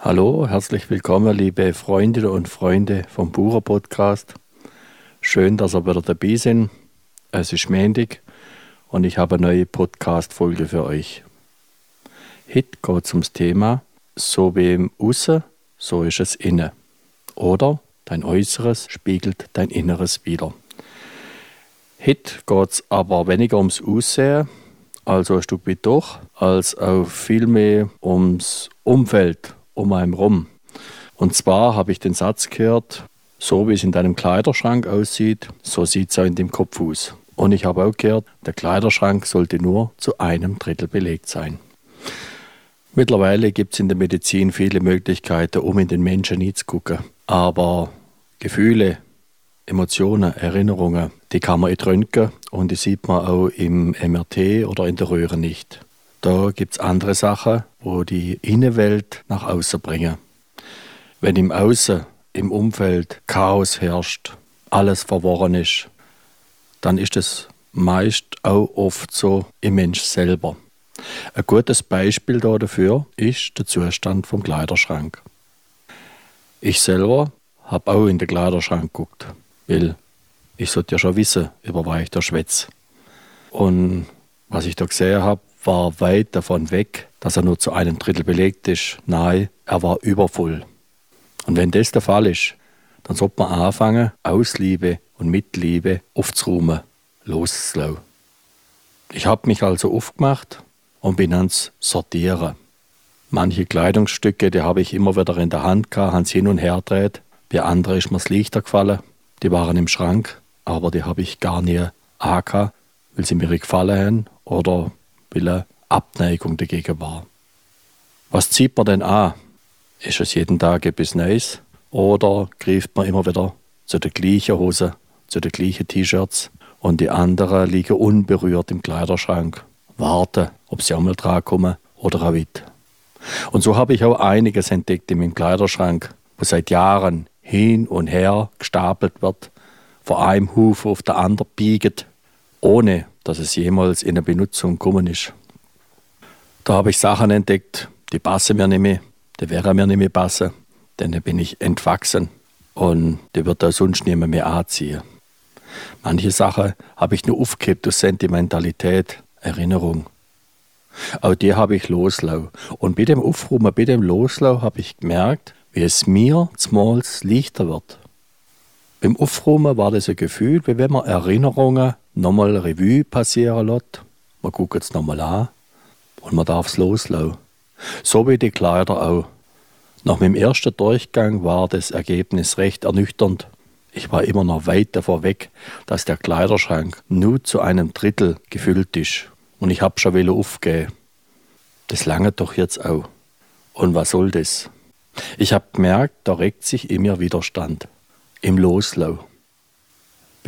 Hallo, herzlich willkommen, liebe Freundinnen und Freunde vom Bucher Podcast. Schön, dass ihr wieder dabei sind. Es ist Montag und ich habe eine neue Podcast-Folge für euch. Heute geht ums Thema So wie im Aussen, so ist es innen. Oder dein Äußeres spiegelt dein Inneres wider. Heute geht es aber weniger ums Aussehen, also ein Stück weit doch, als auch vielmehr ums Umfeld um einen rum. Und zwar habe ich den Satz gehört, so wie es in deinem Kleiderschrank aussieht, so sieht es auch in dem Kopf aus. Und ich habe auch gehört, der Kleiderschrank sollte nur zu einem Drittel belegt sein. Mittlerweile gibt es in der Medizin viele Möglichkeiten, um in den Menschen hineinzugucken. Aber Gefühle, Emotionen, Erinnerungen, die kann man nicht röntgen und die sieht man auch im MRT oder in der Röhre nicht. Da gibt es andere Sachen, wo die Innenwelt nach außen bringen. Wenn im Außen, im Umfeld Chaos herrscht, alles verworren ist, dann ist es meist auch oft so im Mensch selber. Ein gutes Beispiel dafür ist der Zustand vom Kleiderschrank. Ich selber habe auch in den Kleiderschrank geguckt, weil ich sollte ja schon wissen, über was ich da schwätze. Und was ich da gesehen habe, war weit davon weg, dass er nur zu einem Drittel belegt ist. Nein, er war übervoll. Und wenn das der Fall ist, dann sollte man anfangen, aus Liebe und mit Liebe aufzuräumen, loszulassen. Ich habe mich also aufgemacht und bin ans Sortieren. Manche Kleidungsstücke, die habe ich immer wieder in der Hand gehabt, haben hin und her gedreht. Bei anderen ist mir das Lichter gefallen. Die waren im Schrank, aber die habe ich gar nie angehabt, weil sie mir gefallen haben oder weil eine Abneigung dagegen war. Was zieht man denn an? Ist es jeden Tag etwas Neues? Oder greift man immer wieder zu der gleichen Hose, zu den gleichen T-Shirts und die anderen liegen unberührt im Kleiderschrank, warten, ob sie einmal dran kommen oder auch weit. Und so habe ich auch einiges entdeckt in meinem Kleiderschrank, wo seit Jahren hin und her gestapelt wird, von einem Haufen auf der anderen biegt, ohne dass es jemals in eine Benutzung gekommen ist. Da habe ich Sachen entdeckt, die passen mir nicht mehr, die wären mir nicht mehr passen, denn da bin ich entwachsen und die wird da sonst niemand mehr anziehen. Manche Sachen habe ich nur aufgekippt aus Sentimentalität, Erinnerung. Auch die habe ich loslau. Und bei dem Aufrufen, bei dem Loslau habe ich gemerkt, wie es mir zumals leichter wird. Beim Aufräumen war das ein Gefühl, wie wenn man Erinnerungen nochmal Revue passieren lässt. Man guckt es nochmal an und man darf es loslassen. So wie die Kleider auch. Nach meinem ersten Durchgang war das Ergebnis recht ernüchternd. Ich war immer noch weit davor weg, dass der Kleiderschrank nur zu einem Drittel gefüllt ist. Und ich hab schon wieder aufgehen. Das lange doch jetzt auch. Und was soll das? Ich hab gemerkt, da regt sich in mir Widerstand im Loslau.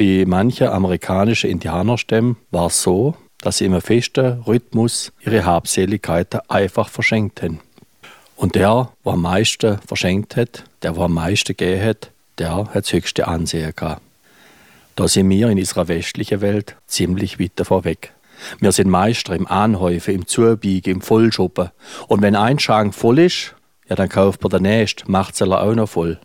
Bei manchen amerikanischen Indianerstämmen war es so, dass sie im festen Rhythmus ihre Habseligkeiten einfach verschenkt haben. Und der, der am meisten verschenkt hat, der, der am meisten gegeben hat, der hat das höchste Ansehen gehabt. Da sind wir in unserer westlichen Welt ziemlich weit davor weg. Wir sind Meister im Anhäufen, im Zubiegen, im Vollschuppen. Und wenn ein Schrank voll ist, ja, dann kauft man den nächsten, macht es auch noch voll.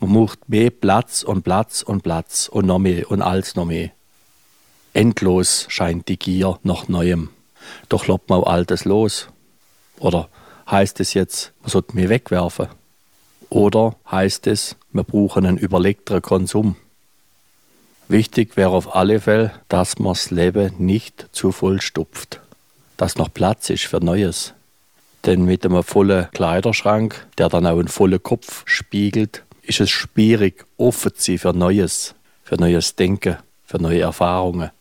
Man macht mehr Platz und Platz und Platz und noch mehr und alles noch mehr. Endlos scheint die Gier nach Neuem. Doch loppt man auch Altes los. Oder heißt es jetzt, man sollte mehr wegwerfen? Oder heißt es, wir brauchen einen überlegteren Konsum? Wichtig wäre auf alle Fälle, dass man das Leben nicht zu voll stopft. Dass noch Platz ist für Neues. Denn mit einem vollen Kleiderschrank, der dann auch einen vollen Kopf spiegelt, ist es schwierig, offen zu sein für Neues, für neues Denken, für neue Erfahrungen.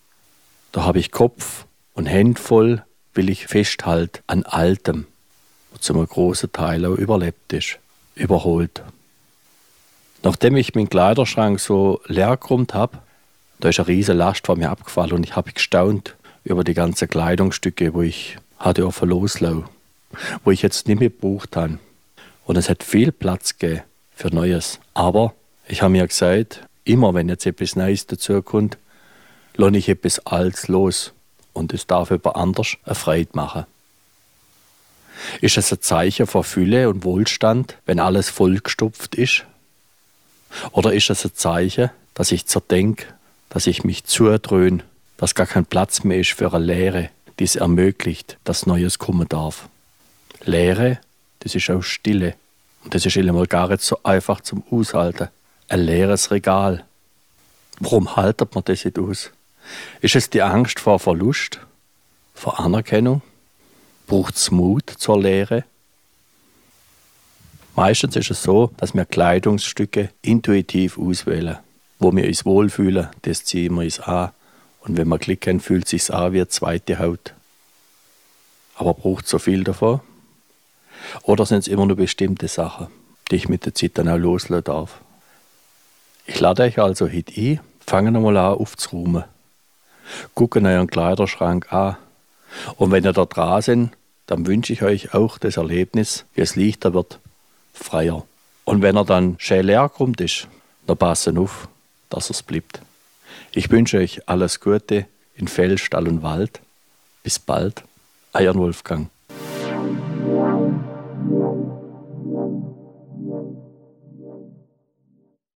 Da habe ich Kopf und Hände voll, will ich festhalten an Altem, was zum großen Teil auch überlebt ist, überholt. Nachdem ich meinen Kleiderschrank so leer geräumt habe, da ist eine riesige Last von mir abgefallen und ich habe gestaunt über die ganzen Kleidungsstücke, wo ich hatte auf loslau, wo ich jetzt nicht mehr gebraucht habe. Und es hat viel Platz gegeben für Neues. Aber ich habe mir gesagt, immer wenn jetzt etwas Neues dazukommt, lohne ich etwas Altes los und es darf jemand anders eine Freude machen. Ist es ein Zeichen von Fülle und Wohlstand, wenn alles vollgestopft ist? Oder ist es ein Zeichen, dass ich zerdenk, dass ich mich zudröhn, dass gar kein Platz mehr ist für eine Lehre, die es ermöglicht, dass Neues kommen darf? Lehre, das ist auch Stille. Und das ist mal gar nicht so einfach zum Aushalten. Ein leeres Regal. Warum haltet man das nicht aus? Ist es die Angst vor Verlust? Vor Anerkennung? Braucht es Mut zur Lehre? Meistens ist es so, dass wir Kleidungsstücke intuitiv auswählen. Wo wir uns wohlfühlen, das ziehen wir uns an. Und wenn wir klicken, fühlt es sich an wie eine zweite Haut. Aber braucht es so viel davon? Oder sind es immer nur bestimmte Sachen, die ich mit der Zeit dann auch loslassen darf? Ich lade euch also heute ein, fangen wir mal an aufzuräumen. Gucken euren Kleiderschrank an. Und wenn ihr da dran seid, dann wünsche ich euch auch das Erlebnis, wie es leichter wird freier. Und wenn er dann schön leer kommt ist, dann passen auf, dass es bleibt. Ich wünsche euch alles Gute in Feld, Stall und Wald. Bis bald, euer Wolfgang.